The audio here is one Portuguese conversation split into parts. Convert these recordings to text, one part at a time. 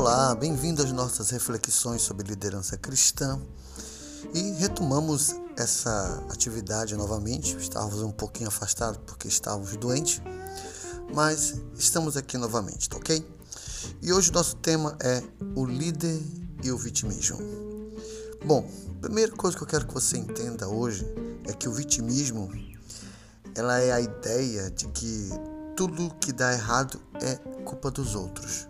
Olá, bem-vindo às nossas reflexões sobre liderança cristã. E retomamos essa atividade novamente. Estávamos um pouquinho afastados porque estávamos doentes, mas estamos aqui novamente, tá ok? E hoje o nosso tema é o líder e o vitimismo. Bom, a primeira coisa que eu quero que você entenda hoje é que o vitimismo ela é a ideia de que tudo que dá errado é culpa dos outros.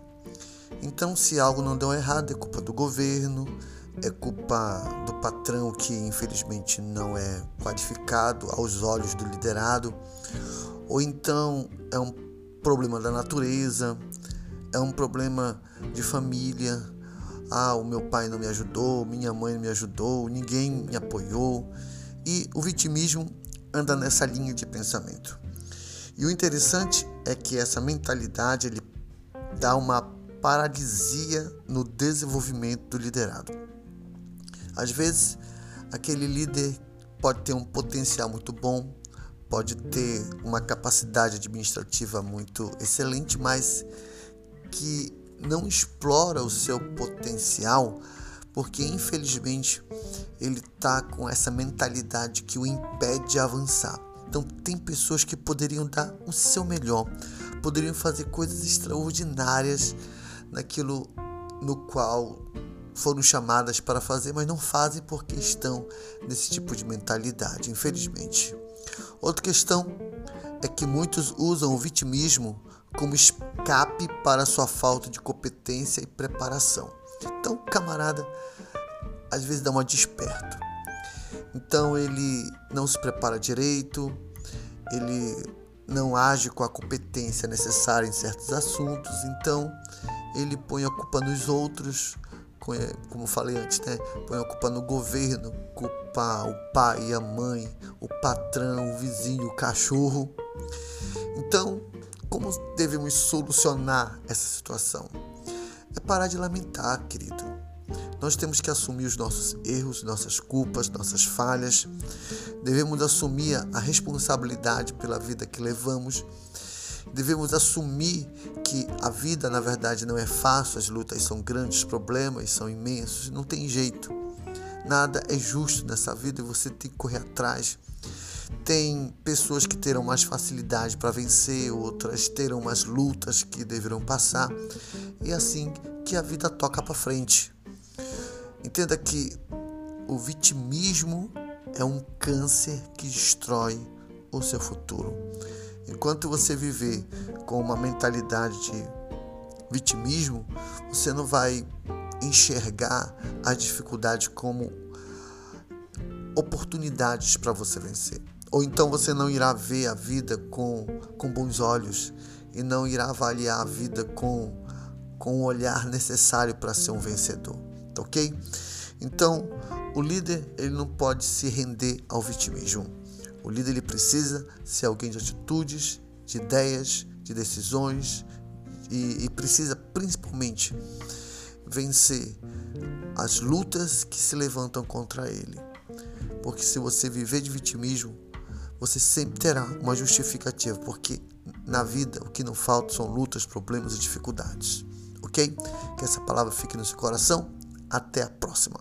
Então, se algo não deu errado, é culpa do governo, é culpa do patrão que infelizmente não é qualificado aos olhos do liderado, ou então é um problema da natureza, é um problema de família. Ah, o meu pai não me ajudou, minha mãe não me ajudou, ninguém me apoiou. E o vitimismo anda nessa linha de pensamento. E o interessante é que essa mentalidade ele dá uma paralisia no desenvolvimento do liderado. Às vezes, aquele líder pode ter um potencial muito bom, pode ter uma capacidade administrativa muito excelente, mas que não explora o seu potencial porque infelizmente ele está com essa mentalidade que o impede de avançar. Então tem pessoas que poderiam dar o seu melhor, poderiam fazer coisas extraordinárias naquilo no qual foram chamadas para fazer, mas não fazem porque estão nesse tipo de mentalidade, infelizmente. Outra questão é que muitos usam o vitimismo como escape para sua falta de competência e preparação. Então, camarada, às vezes dá uma desperto. Então ele não se prepara direito, ele não age com a competência necessária em certos assuntos, então ele põe a culpa nos outros, como falei antes, né? Põe a culpa no governo, culpa o pai a mãe, o patrão, o vizinho, o cachorro. Então, como devemos solucionar essa situação? É parar de lamentar, querido. Nós temos que assumir os nossos erros, nossas culpas, nossas falhas. Devemos assumir a responsabilidade pela vida que levamos Devemos assumir que a vida, na verdade, não é fácil, as lutas são grandes, os problemas são imensos, não tem jeito. Nada é justo nessa vida e você tem que correr atrás. Tem pessoas que terão mais facilidade para vencer, outras terão mais lutas que deverão passar. E é assim que a vida toca para frente. Entenda que o vitimismo é um câncer que destrói o seu futuro. Enquanto você viver com uma mentalidade de vitimismo, você não vai enxergar as dificuldades como oportunidades para você vencer. Ou então você não irá ver a vida com, com bons olhos e não irá avaliar a vida com, com o olhar necessário para ser um vencedor. Tá ok? Então, o líder ele não pode se render ao vitimismo. O líder ele precisa ser alguém de atitudes, de ideias, de decisões e, e precisa principalmente vencer as lutas que se levantam contra ele. Porque se você viver de vitimismo, você sempre terá uma justificativa, porque na vida o que não falta são lutas, problemas e dificuldades. Ok? Que essa palavra fique no seu coração. Até a próxima.